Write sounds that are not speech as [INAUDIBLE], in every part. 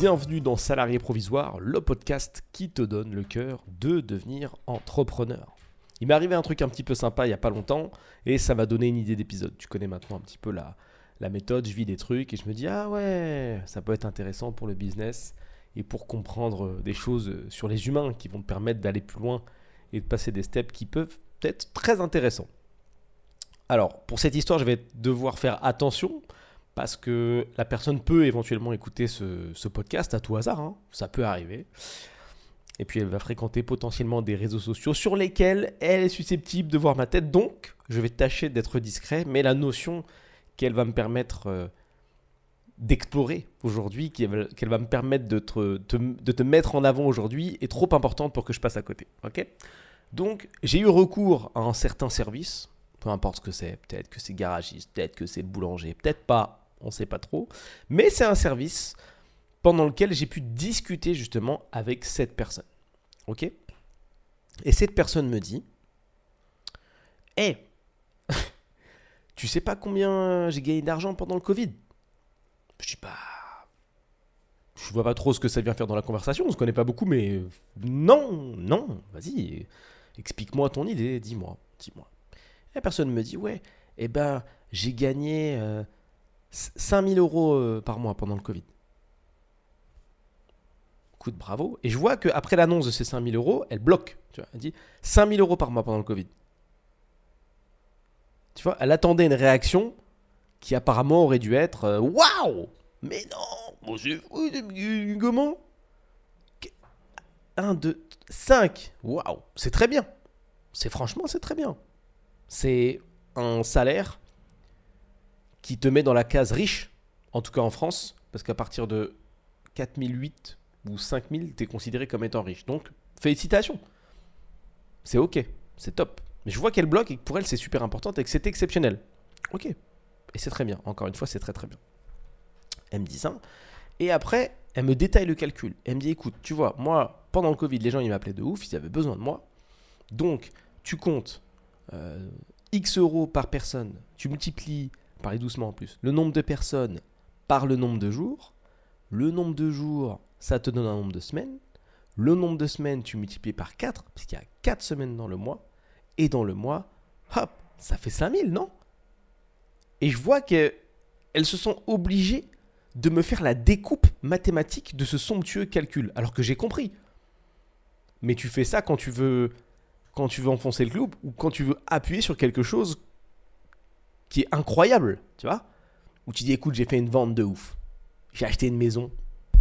Bienvenue dans Salarié Provisoire, le podcast qui te donne le cœur de devenir entrepreneur. Il m'est arrivé un truc un petit peu sympa il n'y a pas longtemps et ça m'a donné une idée d'épisode. Tu connais maintenant un petit peu la, la méthode, je vis des trucs et je me dis ah ouais, ça peut être intéressant pour le business et pour comprendre des choses sur les humains qui vont te permettre d'aller plus loin et de passer des steps qui peuvent être très intéressants. Alors, pour cette histoire, je vais devoir faire attention parce que la personne peut éventuellement écouter ce, podcast à tout hasard, hein. ça peut arriver. Et puis elle va fréquenter potentiellement des réseaux sociaux sur lesquels elle est susceptible de voir ma tête. Donc, je vais tâcher d'être discret, mais la notion qu'elle va me permettre euh, d'explorer aujourd'hui, qu'elle va me permettre de te, mettre en avant aujourd'hui, est trop importante pour que je passe à côté. Ok? Donc, j'ai eu recours à un certain service, peu importe ce que c'est, peut-être que c'est garagiste, peut-être que c'est boulanger, peut-être pas, on ne sait pas trop. Mais c'est un service pendant lequel j'ai pu discuter justement avec cette personne. Ok? Et cette personne me dit Hé, [LAUGHS] tu sais pas combien j'ai gagné d'argent pendant le Covid? Je dis pas. Je vois pas trop ce que ça vient faire dans la conversation, on se connaît pas beaucoup, mais non, non, vas-y, explique-moi ton idée, dis-moi, dis-moi. La personne me dit Ouais, eh ben, j'ai gagné. Euh, 5000 euros euh, par mois pendant le Covid. Coup de bravo. Et je vois qu'après l'annonce de ces 5000 euros, elle bloque. Tu vois, elle dit 5000 euros par mois pendant le Covid. Tu vois, elle attendait une réaction qui apparemment aurait dû être euh, Waouh Mais non Comment? 1, 2, 5 Waouh C'est très bien. C'est franchement, c'est très bien. C'est un salaire qui te met dans la case riche, en tout cas en France, parce qu'à partir de 4008 ou 5000, tu es considéré comme étant riche. Donc, félicitations. C'est ok, c'est top. Mais je vois qu'elle bloque et que pour elle, c'est super important et que c'est exceptionnel. Ok. Et c'est très bien. Encore une fois, c'est très très bien. Elle me dit ça. Et après, elle me détaille le calcul. Elle me dit écoute, tu vois, moi, pendant le Covid, les gens, ils m'appelaient de ouf, ils avaient besoin de moi. Donc, tu comptes euh, X euros par personne, tu multiplies parlez doucement en plus, le nombre de personnes par le nombre de jours. Le nombre de jours, ça te donne un nombre de semaines. Le nombre de semaines, tu multiplies par 4, puisqu'il y a 4 semaines dans le mois. Et dans le mois, hop, ça fait 5000, non? Et je vois qu'elles se sont obligées de me faire la découpe mathématique de ce somptueux calcul, alors que j'ai compris. Mais tu fais ça quand tu veux quand tu veux enfoncer le clou ou quand tu veux appuyer sur quelque chose qui est incroyable, tu vois Où tu dis, écoute, j'ai fait une vente de ouf. J'ai acheté une maison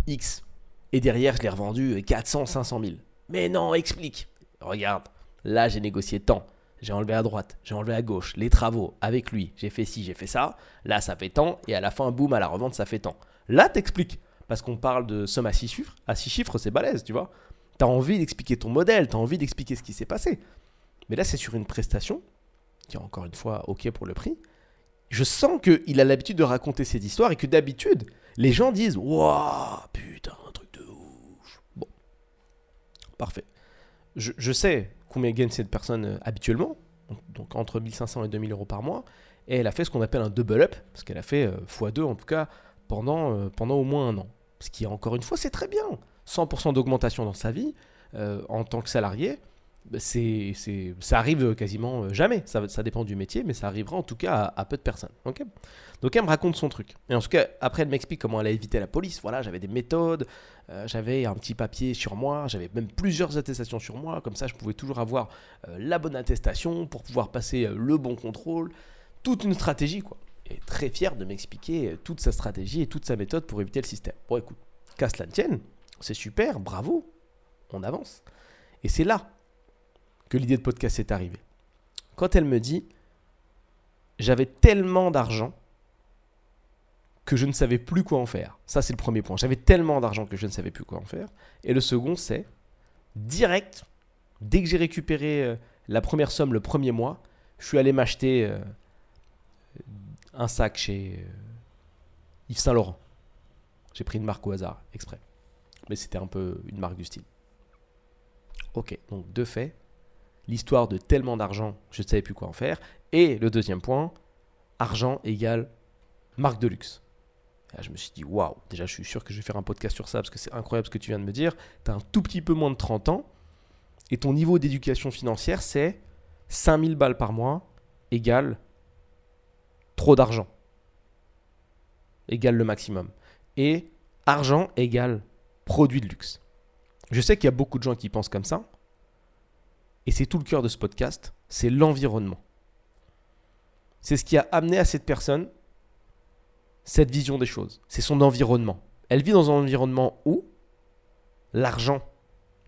X. Et derrière, je l'ai revendue 400, 500 000. Mais non, explique. Regarde, là, j'ai négocié tant. J'ai enlevé à droite, j'ai enlevé à gauche, les travaux, avec lui, j'ai fait ci, j'ai fait ça. Là, ça fait tant. Et à la fin, boum, à la revente, ça fait tant. Là, t'expliques. Parce qu'on parle de somme à 6 chiffres. À 6 chiffres, c'est balèze, tu vois. T'as envie d'expliquer ton modèle, t'as envie d'expliquer ce qui s'est passé. Mais là, c'est sur une prestation qui est encore une fois OK pour le prix, je sens qu'il a l'habitude de raconter ces histoires et que d'habitude, les gens disent Waouh, putain, un truc de ouf. Bon, parfait. Je, sais combien gagne cette personne euh, habituellement, donc entre 1500 et 2000 euros par mois, et elle a fait ce qu'on appelle un double up, parce qu'elle a fait x2 euh, en tout cas pendant, euh, pendant au moins un an. Ce qui, encore une fois, c'est très bien. 100% d'augmentation dans sa vie en tant que salarié, c'est, ça arrive quasiment euh, jamais. Ça, dépend du métier, mais ça arrivera en tout cas à, peu de personnes. Donc elle me raconte son truc. Et en tout cas, après, elle m'explique comment elle a évité la police. Voilà, j'avais des méthodes, euh, j'avais un petit papier sur moi, j'avais même plusieurs attestations sur moi. Comme ça, je pouvais toujours avoir euh, la bonne attestation pour pouvoir passer le bon contrôle. Toute une stratégie, quoi. Et très fière de m'expliquer toute sa stratégie et toute sa méthode pour éviter le système. Bon, écoute, qu'à cela tienne, c'est super, bravo, on avance. Et c'est là que l'idée de podcast est arrivée. Quand elle me dit j'avais tellement d'argent que je ne savais plus quoi en faire. Ça, c'est le premier point. J'avais tellement d'argent que je ne savais plus quoi en faire. Et le second, c'est direct, dès que j'ai récupéré euh, la première somme le premier mois, je suis allé m'acheter euh, un sac chez euh, Yves Saint Laurent. J'ai pris une marque au hasard, exprès. Mais c'était un peu une marque du style. Ok, donc deux faits l'histoire de tellement d'argent, je ne savais plus quoi en faire. Et le deuxième point, argent égale marque de luxe. Là, je me suis dit, waouh, déjà, je suis sûr que je vais faire un podcast sur ça parce que c'est incroyable ce que tu viens de me dire. Tu as un tout petit peu moins de 30 ans et ton niveau d'éducation financière, c'est 5000 balles par mois égale trop d'argent. Égale le maximum. Et argent égale produit de luxe. Je sais qu'il y a beaucoup de gens qui pensent comme ça. Et c'est tout le cœur de ce podcast, c'est l'environnement. C'est ce qui a amené à cette personne cette vision des choses. C'est son environnement. Elle vit dans un environnement où l'argent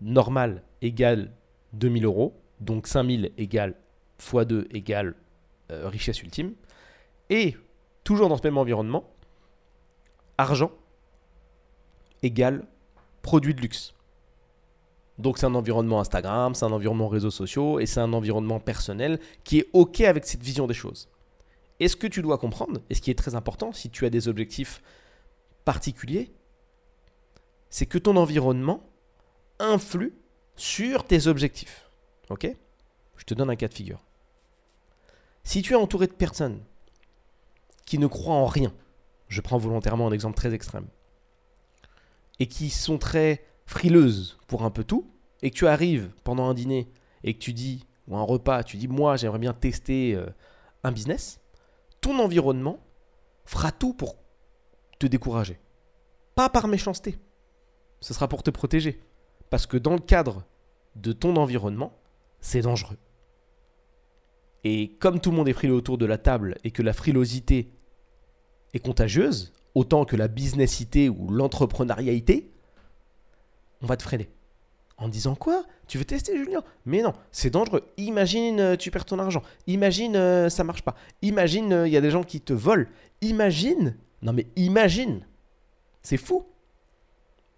normal égale 2000 euros, donc 5000 égale x2 égale euh, richesse ultime. Et toujours dans ce même environnement, argent égale produit de luxe. Donc c'est un environnement Instagram, c'est un environnement réseaux sociaux et c'est un environnement personnel qui est OK avec cette vision des choses. Et ce que tu dois comprendre, et ce qui est très important si tu as des objectifs particuliers, c'est que ton environnement influe sur tes objectifs. OK? Je te donne un cas de figure. Si tu es entouré de personnes qui ne croient en rien, je prends volontairement un exemple très extrême, et qui sont très frileuse pour un peu tout, et que tu arrives pendant un dîner et que tu dis, ou un repas, tu dis, moi j'aimerais bien tester euh, un business, ton environnement fera tout pour te décourager. Pas par méchanceté, ce sera pour te protéger. Parce que dans le cadre de ton environnement, c'est dangereux. Et comme tout le monde est frileux autour de la table et que la frilosité est contagieuse, autant que la businessité ou l'entrepreneurialité, on va te freiner. En disant quoi? Tu veux tester Julien? Mais non, c'est dangereux. Imagine euh, tu perds ton argent. Imagine euh, ça marche pas. Imagine euh, il y a des gens qui te volent. Imagine. Non mais imagine. C'est fou.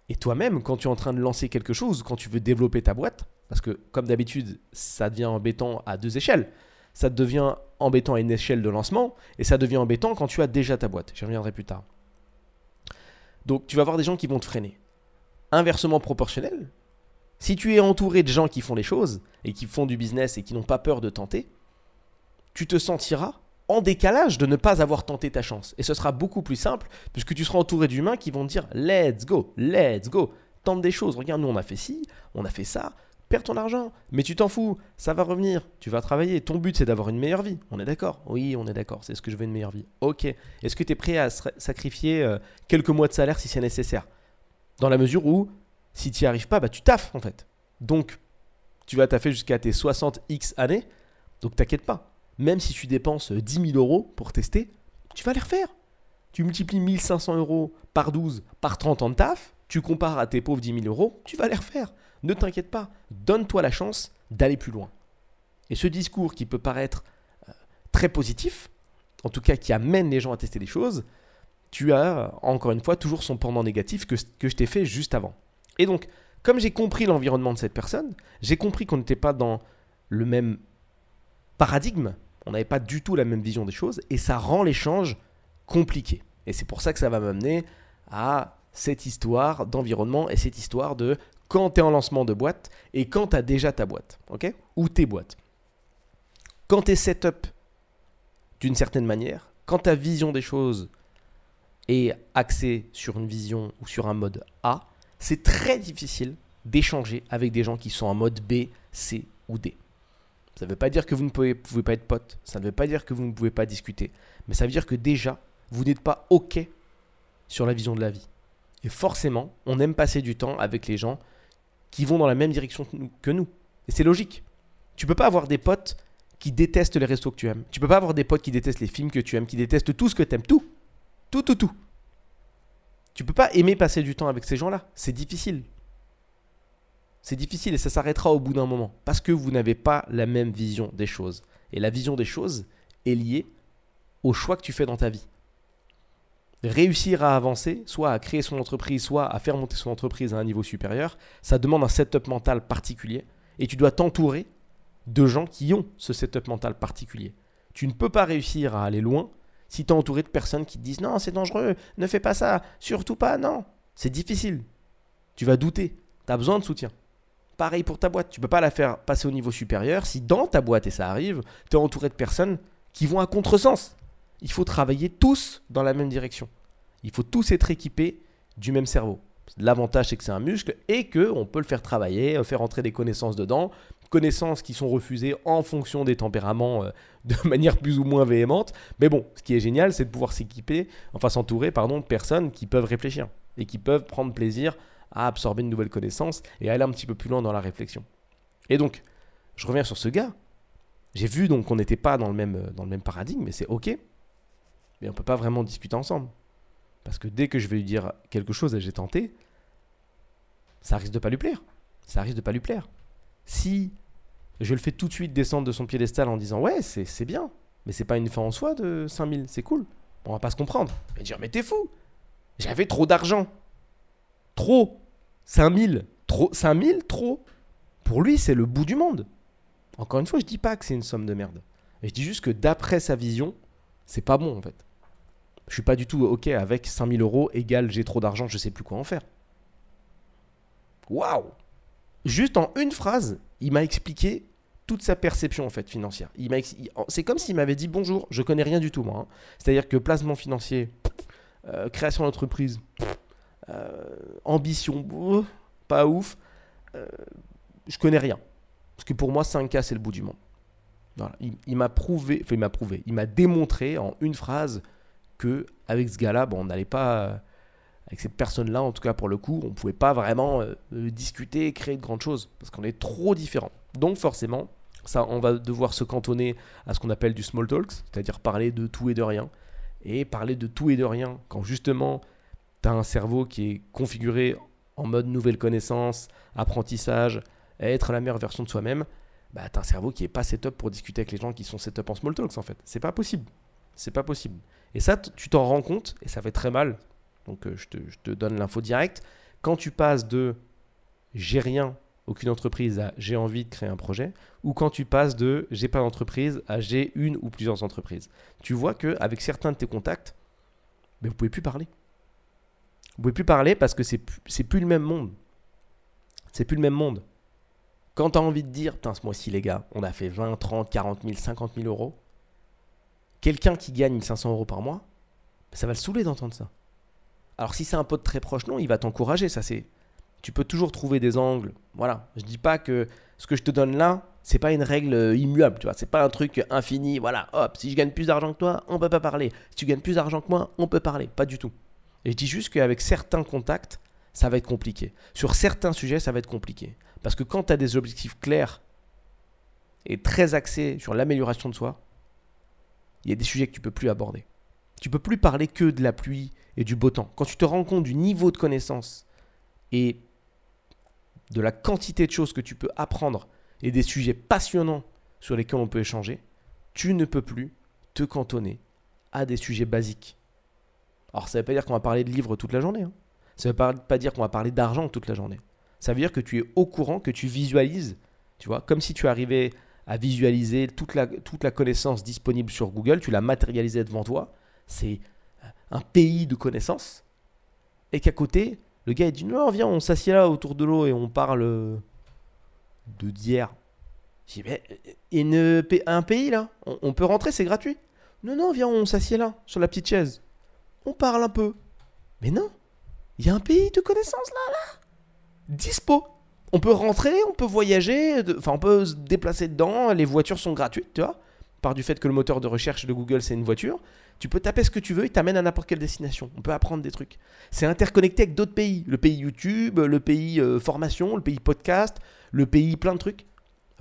Et toi-même, quand tu es en train de lancer quelque chose, quand tu veux développer ta boîte, parce que comme d'habitude, ça devient embêtant à deux échelles. Ça devient embêtant à une échelle de lancement et ça devient embêtant quand tu as déjà ta boîte. J'y reviendrai plus tard. Donc tu vas avoir des gens qui vont te freiner inversement proportionnel. Si tu es entouré de gens qui font les choses et qui font du business et qui n'ont pas peur de tenter, tu te sentiras en décalage de ne pas avoir tenté ta chance. Et ce sera beaucoup plus simple puisque tu seras entouré d'humains qui vont te dire Let's go, let's go, tente des choses. Regarde, nous on a fait ci, on a fait ça, perds ton argent, mais tu t'en fous, ça va revenir, tu vas travailler. Ton but c'est d'avoir une meilleure vie. On est d'accord? Oui, on est d'accord, c'est ce que je veux une meilleure vie. Ok. Est-ce que tu es prêt à sacrifier euh, quelques mois de salaire si c'est nécessaire? Dans la mesure où, si tu n'y arrives pas, bah, tu taffes en fait. Donc, tu vas taffer jusqu'à tes 60 X années. Donc, t'inquiète pas. Même si tu dépenses 10 000 euros pour tester, tu vas les refaire. Tu multiplies 1500 euros par 12 par 30 ans de taf, tu compares à tes pauvres 10 000 euros, tu vas les refaire. Ne t'inquiète pas. Donne-toi la chance d'aller plus loin. Et ce discours qui peut paraître euh, très positif, en tout cas qui amène les gens à tester des choses, tu as, encore une fois, toujours son pendant négatif que, je t'ai fait juste avant. Et donc, comme j'ai compris l'environnement de cette personne, j'ai compris qu'on n'était pas dans le même paradigme, on n'avait pas du tout la même vision des choses, et ça rend l'échange compliqué. Et c'est pour ça que ça va m'amener à cette histoire d'environnement et cette histoire de quand tu es en lancement de boîte et quand tu as déjà ta boîte, ok? Ou tes boîtes. Quand tu es setup d'une certaine manière, quand ta vision des choses et axé sur une vision ou sur un mode A, c'est très difficile d'échanger avec des gens qui sont en mode B, C ou D. Ça ne veut pas dire que vous ne pouvez, pas être pote, ça ne veut pas dire que vous ne pouvez pas discuter, mais ça veut dire que déjà, vous n'êtes pas OK sur la vision de la vie. Et forcément, on aime passer du temps avec les gens qui vont dans la même direction que nous. Et c'est logique. Tu peux pas avoir des potes qui détestent les restos que tu aimes. Tu peux pas avoir des potes qui détestent les films que tu aimes, qui détestent tout ce que tu aimes, tout. Tout, tout, tout. Tu peux pas aimer passer du temps avec ces gens-là. C'est difficile. C'est difficile et ça s'arrêtera au bout d'un moment. Parce que vous n'avez pas la même vision des choses. Et la vision des choses est liée au choix que tu fais dans ta vie. Réussir à avancer, soit à créer son entreprise, soit à faire monter son entreprise à un niveau supérieur, ça demande un setup mental particulier. Et tu dois t'entourer de gens qui ont ce setup mental particulier. Tu ne peux pas réussir à aller loin si tu es entouré de personnes qui te disent non, c'est dangereux, ne fais pas ça, surtout pas, non, c'est difficile. Tu vas douter, tu as besoin de soutien. Pareil pour ta boîte, tu peux pas la faire passer au niveau supérieur si dans ta boîte, et ça arrive, tu es entouré de personnes qui vont à contresens. Il faut travailler tous dans la même direction. Il faut tous être équipés du même cerveau. L'avantage, c'est que c'est un muscle et qu'on peut le faire travailler, euh, faire entrer des connaissances dedans, connaissances qui sont refusées en fonction des tempéraments euh, [LAUGHS] de manière plus ou moins véhémente. Mais bon, ce qui est génial, c'est de pouvoir s'équiper, enfin s'entourer, pardon, de personnes qui peuvent réfléchir et qui peuvent prendre plaisir à absorber une nouvelle connaissance et aller un petit peu plus loin dans la réflexion. Et donc, je reviens sur ce gars. J'ai vu donc qu'on n'était pas dans le, même, dans le même paradigme, mais c'est ok. Mais on peut pas vraiment discuter ensemble. Parce que dès que je vais lui dire quelque chose et j'ai tenté, ça risque de pas lui plaire. Ça risque de pas lui plaire. Si je le fais tout de suite descendre de son piédestal en disant ouais, c'est bien, mais c'est pas une fin en soi de 5000, c'est cool. On va pas se comprendre. Va dire mais t'es fou. J'avais trop d'argent. Trop. 5000. Trop. 5000, trop. Pour lui, c'est le bout du monde. Encore une fois, je dis pas que c'est une somme de merde. je dis juste que d'après sa vision, c'est pas bon en fait. Je suis pas du tout ok avec 5000 euros égale j'ai trop d'argent, je sais plus quoi en faire. Waouh Juste en une phrase, il m'a expliqué toute sa perception en fait financière. C'est comme s'il m'avait dit bonjour, je connais rien du tout moi. Hein. C'est-à-dire que placement financier, euh, création d'entreprise, euh, ambition, pas ouf, euh, je connais rien. Parce que pour moi 5K c'est le bout du monde. Il, m'a prouvé, enfin il m'a démontré en une phrase que avec ce gars-là, on n'allait pas, avec cette personne-là, en tout cas pour le coup, on ne pouvait pas vraiment euh, discuter et créer de grandes choses parce qu'on est trop différents. Donc forcément, ça, on va devoir se cantonner à ce qu'on appelle du small talks, c'est-à-dire parler de tout et de rien. Et parler de tout et de rien quand justement tu as un cerveau qui est configuré en mode nouvelle connaissance, apprentissage, être la meilleure version de soi-même, bah, tu as un cerveau qui est pas setup pour discuter avec les gens qui sont setup en small talks en fait. C'est pas possible. C'est pas possible. Et ça, tu t'en rends compte, et ça fait très mal. Donc euh, je, te, donne l'info directe. Quand tu passes de j'ai rien, aucune entreprise à j'ai envie de créer un projet, ou quand tu passes de j'ai pas d'entreprise à j'ai une ou plusieurs entreprises, tu vois qu'avec certains de tes contacts, mais vous pouvez plus parler. Vous pouvez plus parler parce que c'est plus, le même monde. C'est plus le même monde. Quand tu as envie de dire, putain, ce mois-ci, les gars, on a fait 20, 30, 40 000, 50 000 euros, quelqu'un qui gagne 1500 euros par mois, ça va le saouler d'entendre ça. Alors si c'est un pote très proche, non, il va t'encourager, ça c'est... Tu peux toujours trouver des angles. Voilà, je dis pas que ce que je te donne là, c'est pas une règle euh, immuable, tu vois, c'est pas un truc infini, voilà, hop, si je gagne plus d'argent que toi, on peut pas parler. Si tu gagnes plus d'argent que moi, on peut parler, pas du tout. Et je dis juste qu'avec certains contacts, ça va être compliqué. Sur certains sujets, ça va être compliqué. Parce que quand tu as des objectifs clairs et très axés sur l'amélioration de soi, il y a des sujets que tu peux plus aborder. Tu peux plus parler que de la pluie et du beau temps. Quand tu te rends compte du niveau de connaissance et de la quantité de choses que tu peux apprendre et des sujets passionnants sur lesquels on peut échanger, tu ne peux plus te cantonner à des sujets basiques. Alors ça ne veut pas dire qu'on va parler de livres toute la journée. Hein. Ça ne veut pas dire qu'on va parler d'argent toute la journée. Ça veut dire que tu es au courant, que tu visualises, tu vois, comme si tu arrivais à visualiser toute la, toute la connaissance disponible sur Google, tu l'as matérialisée devant toi. C'est un pays de connaissances. Et qu'à côté, le gars il dit Non, viens, on s'assied là autour de l'eau et on parle de d'hier. J'ai dit Mais un pays là on, peut rentrer, c'est gratuit. Non, non, viens, on s'assied là, sur la petite chaise. On parle un peu. Mais non, il y a un pays de connaissances là, là. Dispo. On peut rentrer, on peut voyager, enfin on peut se déplacer dedans, les voitures sont gratuites, tu vois. Par du fait que le moteur de recherche de Google c'est une voiture. Tu peux taper ce que tu veux, il t'amène à n'importe quelle destination. On peut apprendre des trucs. C'est interconnecté avec d'autres pays. Le pays YouTube, le pays euh, formation, le pays podcast, le pays plein de trucs.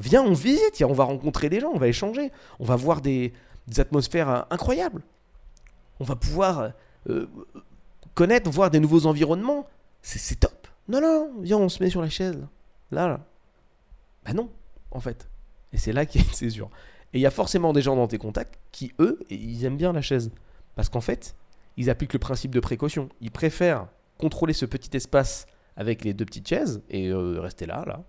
Viens, on visite, on va rencontrer des gens, on va échanger, on va voir des, atmosphères euh, incroyables. On va pouvoir euh, connaître, voir des nouveaux environnements. C'est top. Non, non, viens, on se met sur la chaise. Là, là. Bah non, en fait. Et c'est là qu'il y a une césure. Et il y a forcément des gens dans tes contacts qui, eux, ils aiment bien la chaise. Parce qu'en fait, ils appliquent le principe de précaution. Ils préfèrent contrôler ce petit espace avec les deux petites chaises et euh, rester là, là,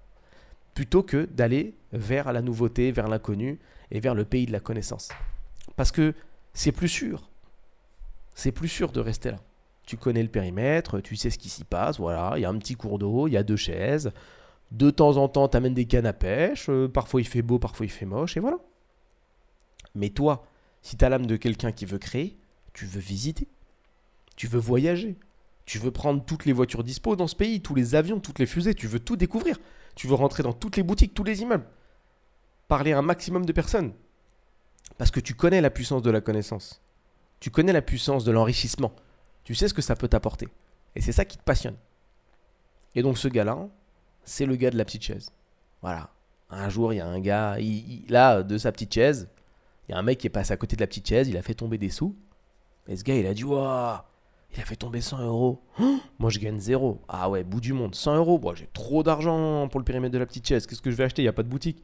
plutôt que d'aller vers la nouveauté, vers l'inconnu et vers le pays de la connaissance. Parce que c'est plus sûr. C'est plus sûr de rester là. Tu connais le périmètre, tu sais ce qui s'y passe, voilà, il y a un petit cours d'eau, il y a deux chaises. De temps en temps, tu amènes des cannes à pêche, euh, parfois il fait beau, parfois il fait moche, et voilà. Mais toi, si tu as l'âme de quelqu'un qui veut créer, tu veux visiter. Tu veux voyager. Tu veux prendre toutes les voitures dispo dans ce pays, tous les avions, toutes les fusées. Tu veux tout découvrir. Tu veux rentrer dans toutes les boutiques, tous les immeubles. Parler à un maximum de personnes. Parce que tu connais la puissance de la connaissance. Tu connais la puissance de l'enrichissement. Tu sais ce que ça peut t'apporter. Et c'est ça qui te passionne. Et donc ce gars-là, c'est le gars de la petite chaise. Voilà. Un jour, il y a un gars, il, là, de sa petite chaise, il y a un mec qui est passé à côté de la petite chaise, il a fait tomber des sous. Et ce gars, il a dit, waouh, il a fait tomber 100 euros. moi, je gagne zéro. Ah ouais, bout du monde, 100 euros. Bon, j'ai trop d'argent pour le périmètre de la petite chaise. Qu'est-ce que je vais acheter? Il n'y a pas de boutique.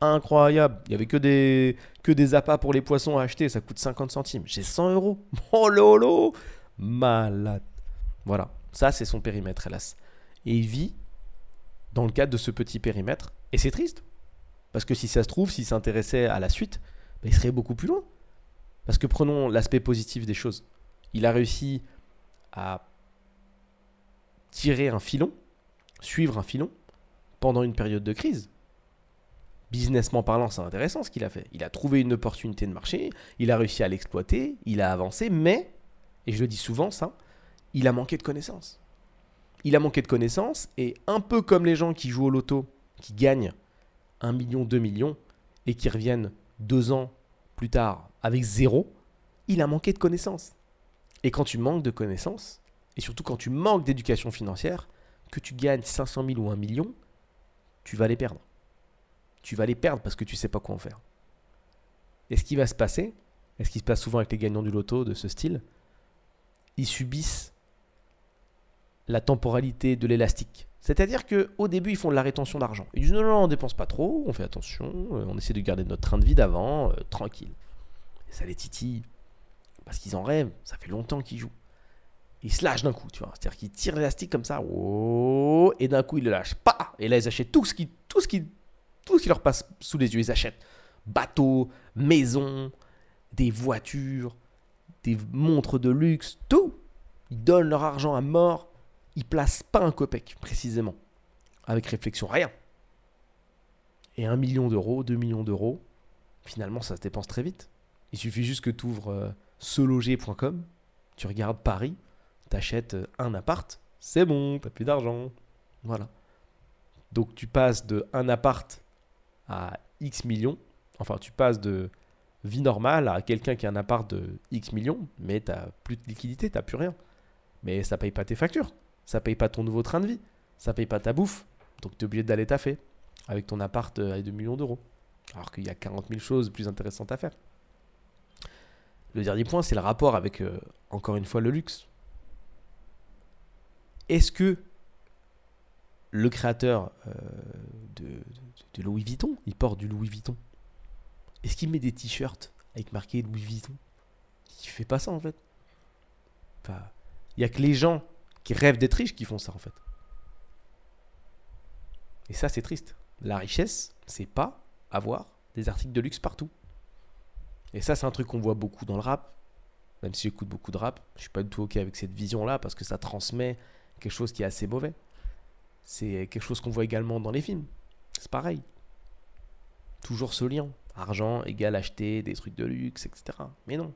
incroyable. Il n'y avait que des, que des appâts pour les poissons à acheter. Ça coûte 50 centimes. J'ai 100 euros. [LAUGHS] Oh lolo Malade. Voilà. Ça, c'est son périmètre, hélas. Et il vit dans le cadre de ce petit périmètre. Et c'est triste. Parce que si ça se trouve, s'il s'intéressait à la suite, il serait beaucoup plus loin. Parce que prenons l'aspect positif des choses. Il a réussi à tirer un filon, suivre un filon, pendant une période de crise. Businessment parlant, c'est intéressant ce qu'il a fait. Il a trouvé une opportunité de marché, il a réussi à l'exploiter, il a avancé, mais, et je le dis souvent ça, il a manqué de connaissances il a manqué de connaissances et un peu comme les gens qui jouent au loto, qui gagnent 1 million, 2 millions et qui reviennent deux ans plus tard avec zéro, il a manqué de connaissances. Et quand tu manques de connaissances, et surtout quand tu manques d'éducation financière, que tu gagnes 500 000 ou 1 million, tu vas les perdre. Tu vas les perdre parce que tu ne sais pas quoi en faire. Et ce qui va se passer, et ce qui se passe souvent avec les gagnants du loto de ce style, ils subissent la temporalité de l'élastique. C'est-à-dire qu'au début, ils font de la rétention d'argent. Ils disent non, non, on dépense pas trop, on fait attention, euh, on essaie de garder notre train de vie d'avant, euh, tranquille. Et ça les titille. Parce qu'ils en rêvent, ça fait longtemps qu'ils jouent. Ils se lâchent d'un coup, tu vois. C'est-à-dire qu'ils tirent l'élastique comme ça, oh, et d'un coup, ils le lâchent. Pas Et là, ils achètent tout ce, qui, tout, ce qui, tout ce qui leur passe sous les yeux. Ils achètent bateaux, maisons, des voitures, des montres de luxe, tout. Ils donnent leur argent à mort il place pas un copec, précisément. Avec réflexion, rien. Et un million d'euros, 2 millions d'euros, finalement, ça se dépense très vite. Il suffit juste que tu ouvres euh, seloger.com, tu regardes Paris, tu achètes euh, un appart, c'est bon, tu plus d'argent. Voilà. Donc tu passes de un appart à X millions, enfin tu passes de vie normale à quelqu'un qui a un appart de X millions, mais tu plus de liquidité, tu plus rien. Mais ça paye pas tes factures ça paye pas ton nouveau train de vie, ça paye pas ta bouffe, donc tu es obligé d'aller taffer avec ton appart à 2 millions d'euros. Alors qu'il y a 40 000 choses plus intéressantes à faire. Le dernier point, c'est le rapport avec, euh, encore une fois, le luxe. Est-ce que le créateur euh, de, Louis Vuitton, il porte du Louis Vuitton Est-ce qu'il met des t-shirts avec marqué Louis Vuitton? Il fait pas ça en fait. il n'y a que les gens qui rêvent d'être riches qui font ça en fait. Et ça, c'est triste. La richesse, c'est pas avoir des articles de luxe partout. Et ça, c'est un truc qu'on voit beaucoup dans le rap. Même si j'écoute beaucoup de rap, je suis pas du tout ok avec cette vision-là parce que ça transmet quelque chose qui est assez mauvais. C'est quelque chose qu'on voit également dans les films. C'est pareil. Toujours ce lien. Argent égale acheter des trucs de luxe, etc. Mais non.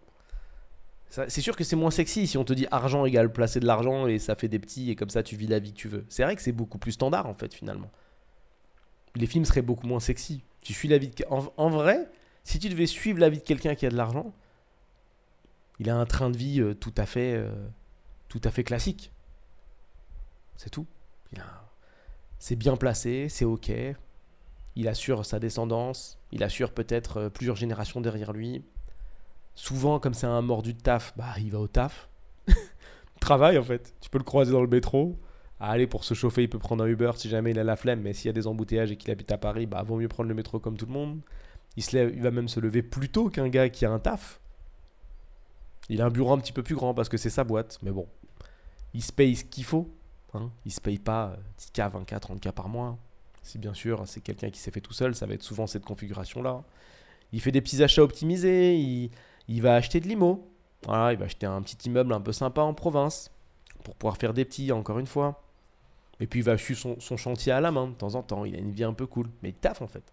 C'est sûr que c'est moins sexy si on te dit argent égale placer de l'argent et ça fait des petits et comme ça tu vis la vie que tu veux. C'est vrai que c'est beaucoup plus standard en fait finalement. Les films seraient beaucoup moins sexy. Tu suis la vie de... en, vrai, si tu devais suivre la vie de quelqu'un qui a de l'argent, il a un train de vie euh, tout à fait euh, tout à fait classique. C'est tout. C'est bien placé, c'est ok. Il assure sa descendance, il assure peut-être euh, plusieurs générations derrière lui. Souvent, comme c'est un mordu de taf, bah, il va au taf. [LAUGHS] Travail, en fait. Tu peux le croiser dans le métro. Allez, pour se chauffer, il peut prendre un Uber si jamais il a la flemme. Mais s'il y a des embouteillages et qu'il habite à Paris, bah, vaut mieux prendre le métro comme tout le monde. Il, se il va même se lever plus tôt qu'un gars qui a un taf. Il a un bureau un petit peu plus grand parce que c'est sa boîte. Mais bon, il se paye ce qu'il faut. Hein. Il se paye pas 10K, 20K, 30K par mois. Si bien sûr c'est quelqu'un qui s'est fait tout seul, ça va être souvent cette configuration-là. Il fait des petits achats optimisés, il, il va acheter de l'IMO. Voilà, il va acheter un petit immeuble un peu sympa en province pour pouvoir faire des petits, encore une fois. Et puis il va suivre son, chantier à la main de temps en temps. Il a une vie un peu cool. Mais il taffe en fait.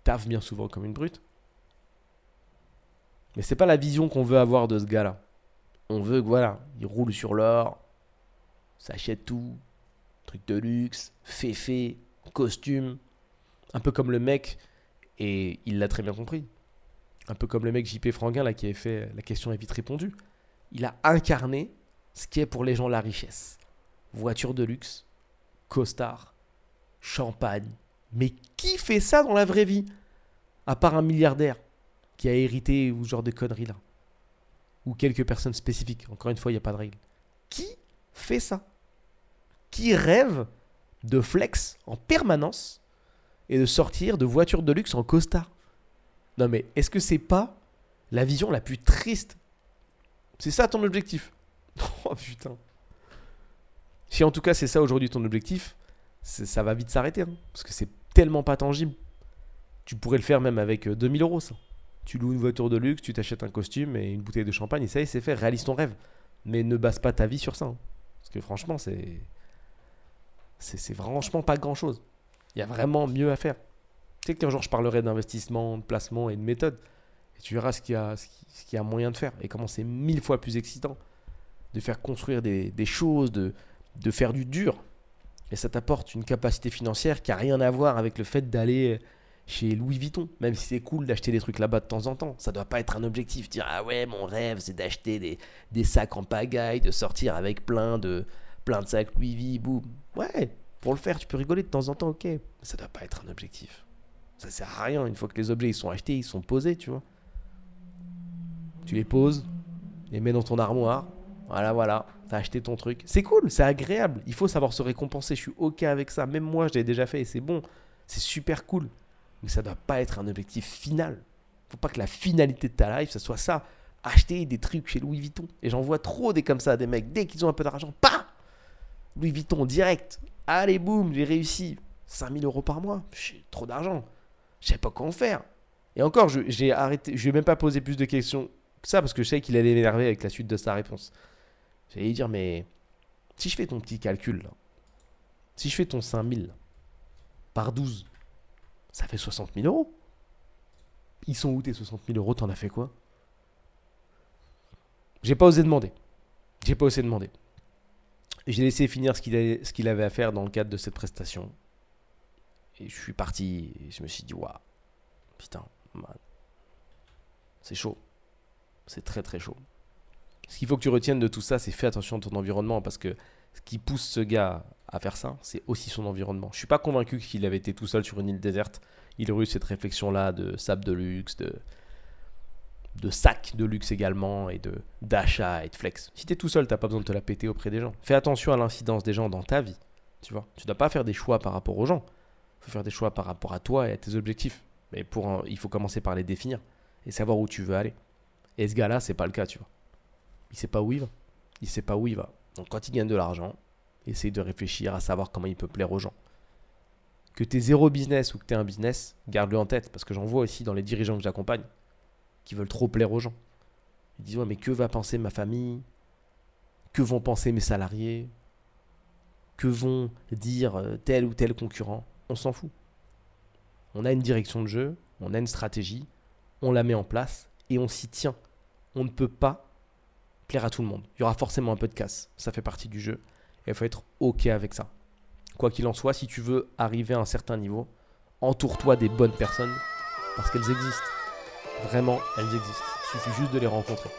Il taffe bien souvent comme une brute. Mais c'est pas la vision qu'on veut avoir de ce gars-là. On veut que voilà, ils roulent sur l'or, s'achètent tout, truc de luxe, féfé, costume, un peu comme le mec, et il l'a très bien compris. Un peu comme le mec JP Franguin là qui avait fait la question est vite répondue. Il a incarné ce qui est pour les gens la richesse. Voiture de luxe, costard, champagne. Mais qui fait ça dans la vraie vie? À part un milliardaire qui a hérité ou ce genre de conneries là. Ou quelques personnes spécifiques. Encore une fois, il n'y a pas de règle. Qui fait ça? Qui rêve de flex en permanence et de sortir de voitures de luxe en costard? Non mais est-ce que c'est pas la vision la plus triste? C'est ça ton objectif? [LAUGHS] Oh putain. Si en tout cas c'est ça aujourd'hui ton objectif, ça va vite s'arrêter. Hein, parce que c'est tellement pas tangible. Tu pourrais le faire même avec 2000 euh, euros ça. Tu loues une voiture de luxe, tu t'achètes un costume et une bouteille de champagne et ça y est, c'est fait. Réalise ton rêve. Mais ne base pas ta vie sur ça. Hein. Parce que franchement, c'est. C'est franchement pas grand chose. Il y a vraiment mieux à faire. Tu sais qu'un jour je parlerai d'investissement, de placement et de méthode. Et tu verras ce qu'il y, a, ce qu'il y a moyen de faire et comment c'est mille fois plus excitant de faire construire des, choses, de, de faire du dur. Et ça t'apporte une capacité financière qui n'a rien à voir avec le fait d'aller chez Louis Vuitton. Même si c'est cool d'acheter des trucs là-bas de temps en temps. Ça doit pas être un objectif. Dire ah ouais, mon rêve c'est d'acheter des, des, sacs en pagaille, de sortir avec plein de, plein de sacs Louis V, boum. Ouais, pour le faire, tu peux rigoler de temps en temps, ok. Mais ça doit pas être un objectif. Ça sert à rien. Une fois que les objets ils sont achetés, ils sont posés, tu vois. Tu les poses, les mets dans ton armoire. Voilà, voilà. T'as acheté ton truc. C'est cool, c'est agréable. Il faut savoir se récompenser. Je suis ok avec ça. Même moi, je l'ai déjà fait et c'est bon. C'est super cool mais ça doit pas être un objectif final. Faut pas que la finalité de ta life, ce soit ça. Acheter des trucs chez Louis Vuitton. Et j'en vois trop des comme ça, des mecs, dès qu'ils ont un peu d'argent, pas Louis Vuitton, direct. Allez, boum, j'ai réussi. 5000 euros par mois. Trop d'argent. Je sais pas quoi en faire. Et encore, j'ai arrêté, je lui même pas posé plus de questions que ça parce que je sais qu'il allait m'énerver avec la suite de sa réponse. J'allais lui dire, mais si je fais ton petit calcul, si je fais ton 5000 par 12, ça fait 60 000 euros. Ils sont où tes 60 000 euros? T'en as fait quoi? J'ai pas osé demander. J'ai pas osé demander. J'ai laissé finir ce qu'il avait à faire dans le cadre de cette prestation. Et je suis parti. Et je me suis dit, waouh, putain, c'est chaud. C'est très très chaud. Ce qu'il faut que tu retiennes de tout ça, c'est fais attention à ton environnement parce que ce qui pousse ce gars à faire ça, c'est aussi son environnement. Je suis pas convaincu qu'il avait été tout seul sur une île déserte. Il aurait eu cette réflexion-là de sable de luxe, de, de sac de luxe également, et de d'achat et de flex. Si tu es tout seul, t'as pas besoin de te la péter auprès des gens. Fais attention à l'incidence des gens dans ta vie. Tu vois, tu dois pas faire des choix par rapport aux gens. Faut faire des choix par rapport à toi et à tes objectifs. Mais pour il faut commencer par les définir et savoir où tu veux aller. Et ce gars-là, c'est pas le cas, tu vois. Il sait pas où il va. Il sait pas où il va. Donc quand il gagne de l'argent, essaye de réfléchir à savoir comment il peut plaire aux gens. Que tu zéro business ou que tu un business, garde-le en tête, parce que j'en vois aussi dans les dirigeants que j'accompagne qui veulent trop plaire aux gens. Ils disent ouais, mais que va penser ma famille? Que vont penser mes salariés? Que vont dire euh, tel ou tel concurrent? On s'en fout. On a une direction de jeu, on a une stratégie, on la met en place et on s'y tient. On ne peut pas plaire à tout le monde. Il y aura forcément un peu de casse, ça fait partie du jeu. Et il faut être OK avec ça. Quoi qu'il en soit, si tu veux arriver à un certain niveau, entoure-toi des bonnes personnes parce qu'elles existent. Vraiment, elles existent. Il suffit juste de les rencontrer.